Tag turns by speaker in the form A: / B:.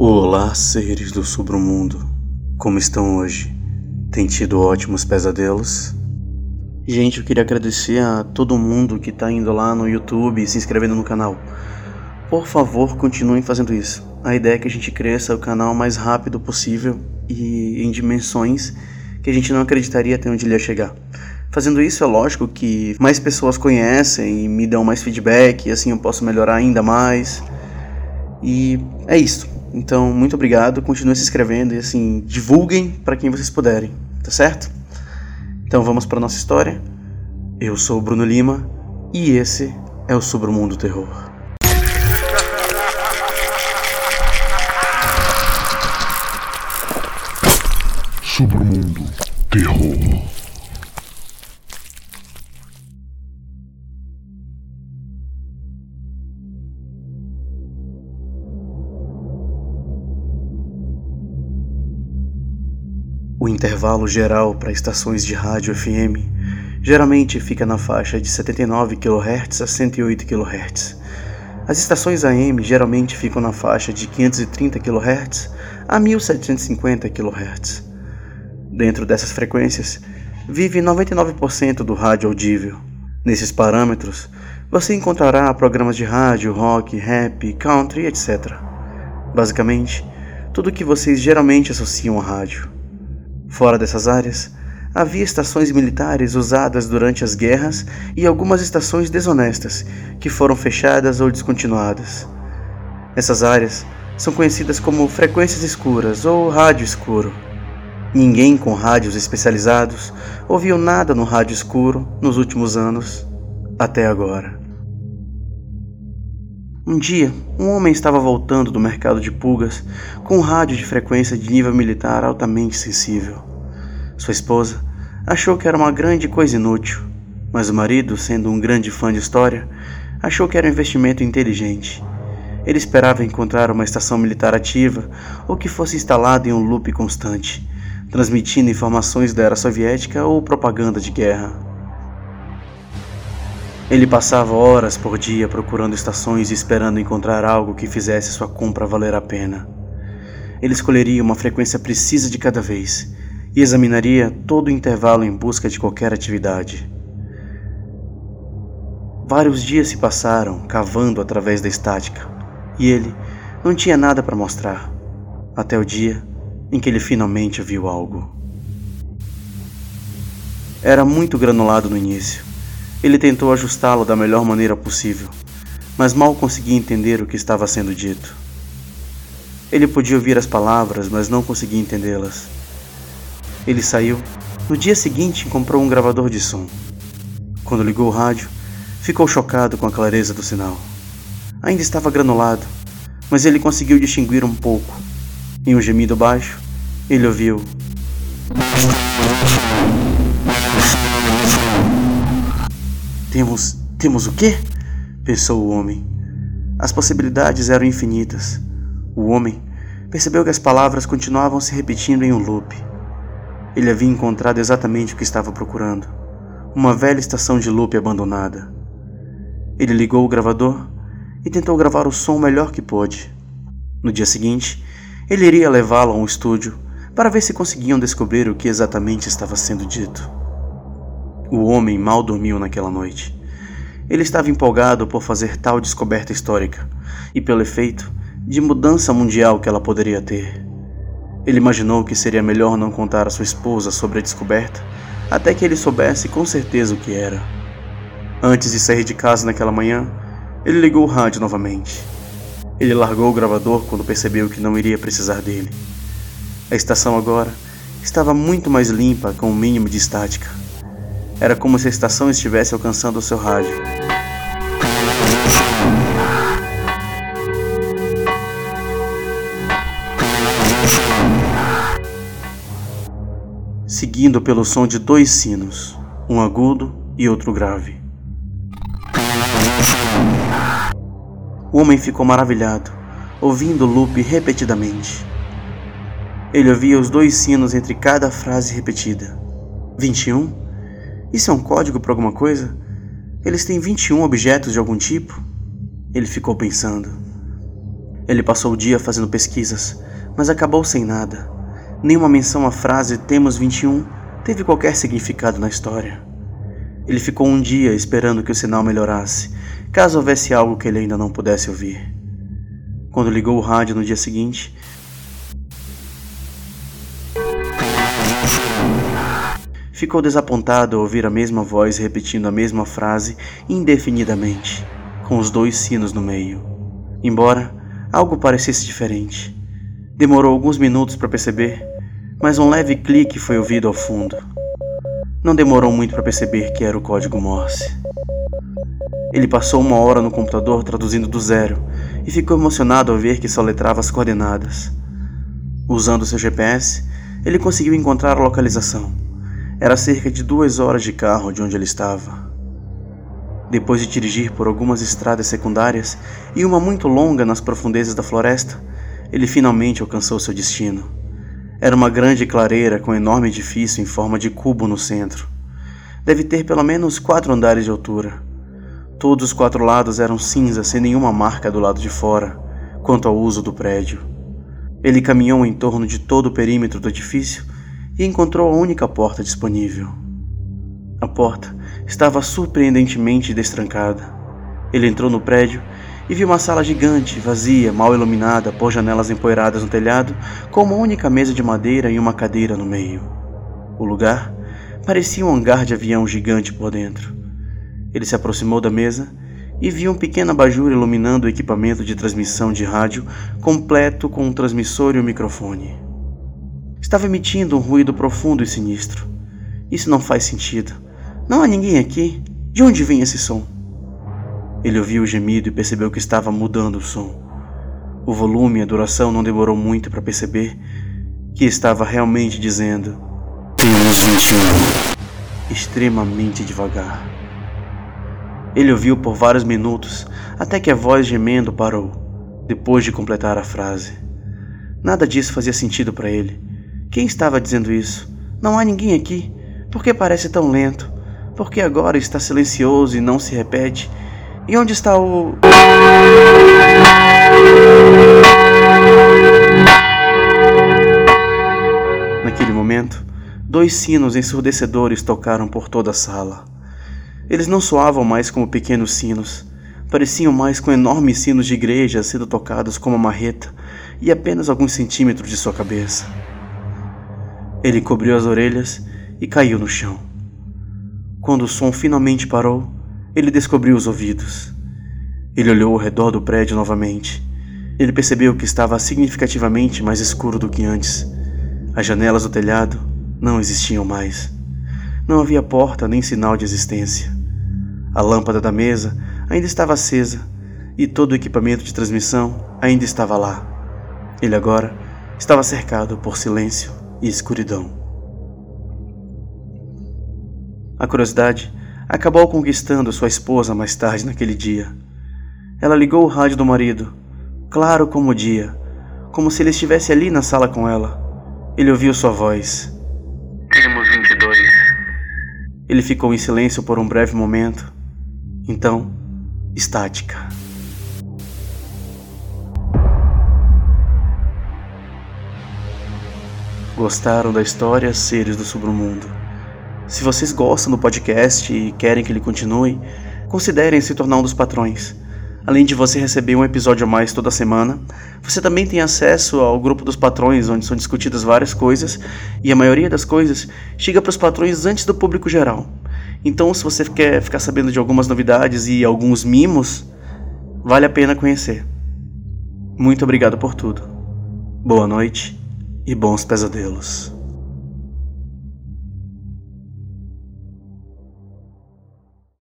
A: Olá, seres do submundo. Como estão hoje? Tem tido ótimos pesadelos? Gente, eu queria agradecer a todo mundo que está indo lá no YouTube e se inscrevendo no canal. Por favor, continuem fazendo isso. A ideia é que a gente cresça o canal o mais rápido possível e em dimensões que a gente não acreditaria até onde ele ia chegar. Fazendo isso, é lógico que mais pessoas conhecem e me dão mais feedback, e assim eu posso melhorar ainda mais. E é isso. Então, muito obrigado, continue se inscrevendo e assim, divulguem para quem vocês puderem, tá certo? Então vamos para nossa história. Eu sou o Bruno Lima e esse é o Sobre o Mundo Terror.
B: Sobre o Mundo Terror.
A: O intervalo geral para estações de rádio FM geralmente fica na faixa de 79 kHz a 108 kHz. As estações AM geralmente ficam na faixa de 530 kHz a 1750 kHz. Dentro dessas frequências, vive 99% do rádio audível. Nesses parâmetros, você encontrará programas de rádio, rock, rap, country, etc. Basicamente, tudo o que vocês geralmente associam a rádio. Fora dessas áreas, havia estações militares usadas durante as guerras e algumas estações desonestas que foram fechadas ou descontinuadas. Essas áreas são conhecidas como frequências escuras ou rádio escuro. Ninguém com rádios especializados ouviu nada no rádio escuro nos últimos anos, até agora. Um dia, um homem estava voltando do mercado de pulgas com um rádio de frequência de nível militar altamente sensível. Sua esposa achou que era uma grande coisa inútil, mas o marido, sendo um grande fã de história, achou que era um investimento inteligente. Ele esperava encontrar uma estação militar ativa ou que fosse instalada em um loop constante, transmitindo informações da era soviética ou propaganda de guerra. Ele passava horas por dia procurando estações e esperando encontrar algo que fizesse sua compra valer a pena. Ele escolheria uma frequência precisa de cada vez e examinaria todo o intervalo em busca de qualquer atividade. Vários dias se passaram cavando através da estática e ele não tinha nada para mostrar, até o dia em que ele finalmente viu algo. Era muito granulado no início ele tentou ajustá-lo da melhor maneira possível, mas mal conseguia entender o que estava sendo dito. Ele podia ouvir as palavras, mas não conseguia entendê-las. Ele saiu. No dia seguinte, comprou um gravador de som. Quando ligou o rádio, ficou chocado com a clareza do sinal. Ainda estava granulado, mas ele conseguiu distinguir um pouco. Em um gemido baixo, ele ouviu. Temos. temos o quê? pensou o homem. As possibilidades eram infinitas. O homem percebeu que as palavras continuavam se repetindo em um loop. Ele havia encontrado exatamente o que estava procurando: uma velha estação de loop abandonada. Ele ligou o gravador e tentou gravar o som o melhor que pôde. No dia seguinte, ele iria levá-lo a um estúdio para ver se conseguiam descobrir o que exatamente estava sendo dito. O homem mal dormiu naquela noite. Ele estava empolgado por fazer tal descoberta histórica e pelo efeito de mudança mundial que ela poderia ter. Ele imaginou que seria melhor não contar a sua esposa sobre a descoberta até que ele soubesse com certeza o que era. Antes de sair de casa naquela manhã, ele ligou o rádio novamente. Ele largou o gravador quando percebeu que não iria precisar dele. A estação agora estava muito mais limpa com o um mínimo de estática. Era como se a estação estivesse alcançando o seu rádio. Seguindo pelo som de dois sinos, um agudo e outro grave. O homem ficou maravilhado, ouvindo o loop repetidamente. Ele ouvia os dois sinos entre cada frase repetida. 21 isso é um código para alguma coisa? Eles têm 21 objetos de algum tipo? Ele ficou pensando. Ele passou o dia fazendo pesquisas, mas acabou sem nada. Nenhuma menção à frase Temos 21 teve qualquer significado na história. Ele ficou um dia esperando que o sinal melhorasse, caso houvesse algo que ele ainda não pudesse ouvir. Quando ligou o rádio no dia seguinte, ficou desapontado ao ouvir a mesma voz repetindo a mesma frase indefinidamente, com os dois sinos no meio. Embora algo parecesse diferente, demorou alguns minutos para perceber, mas um leve clique foi ouvido ao fundo. Não demorou muito para perceber que era o código Morse. Ele passou uma hora no computador traduzindo do zero e ficou emocionado ao ver que só letrava as coordenadas. Usando seu GPS, ele conseguiu encontrar a localização. Era cerca de duas horas de carro de onde ele estava. Depois de dirigir por algumas estradas secundárias e uma muito longa nas profundezas da floresta, ele finalmente alcançou seu destino. Era uma grande clareira com um enorme edifício em forma de cubo no centro. Deve ter pelo menos quatro andares de altura. Todos os quatro lados eram cinza, sem nenhuma marca do lado de fora, quanto ao uso do prédio. Ele caminhou em torno de todo o perímetro do edifício e encontrou a única porta disponível. A porta estava surpreendentemente destrancada. Ele entrou no prédio e vi uma sala gigante, vazia, mal iluminada por janelas empoeiradas no telhado, com uma única mesa de madeira e uma cadeira no meio. O lugar parecia um hangar de avião gigante por dentro. Ele se aproximou da mesa e viu um pequeno abajur iluminando o equipamento de transmissão de rádio completo com um transmissor e um microfone. Estava emitindo um ruído profundo e sinistro. Isso não faz sentido. Não há ninguém aqui. De onde vem esse som? Ele ouviu o gemido e percebeu que estava mudando o som. O volume e a duração não demorou muito para perceber que estava realmente dizendo Temos 21 extremamente devagar. Ele ouviu por vários minutos até que a voz gemendo parou, depois de completar a frase. Nada disso fazia sentido para ele. Quem estava dizendo isso? Não há ninguém aqui. Por que parece tão lento? Por que agora está silencioso e não se repete? E onde está o. Naquele momento, dois sinos ensurdecedores tocaram por toda a sala. Eles não soavam mais como pequenos sinos, pareciam mais com enormes sinos de igreja sendo tocados com uma marreta e apenas alguns centímetros de sua cabeça. Ele cobriu as orelhas e caiu no chão. Quando o som finalmente parou, ele descobriu os ouvidos. Ele olhou ao redor do prédio novamente. Ele percebeu que estava significativamente mais escuro do que antes. As janelas do telhado não existiam mais. Não havia porta nem sinal de existência. A lâmpada da mesa ainda estava acesa e todo o equipamento de transmissão ainda estava lá. Ele agora estava cercado por silêncio e escuridão. A curiosidade acabou conquistando sua esposa mais tarde naquele dia. Ela ligou o rádio do marido, claro como o dia, como se ele estivesse ali na sala com ela. Ele ouviu sua voz. Temos 22. Ele ficou em silêncio por um breve momento. Então, estática. Gostaram da história Seres do Submundo? Se vocês gostam do podcast e querem que ele continue, considerem se tornar um dos patrões. Além de você receber um episódio a mais toda semana, você também tem acesso ao grupo dos patrões, onde são discutidas várias coisas e a maioria das coisas chega para os patrões antes do público geral. Então, se você quer ficar sabendo de algumas novidades e alguns mimos, vale a pena conhecer. Muito obrigado por tudo. Boa noite e bons pesadelos.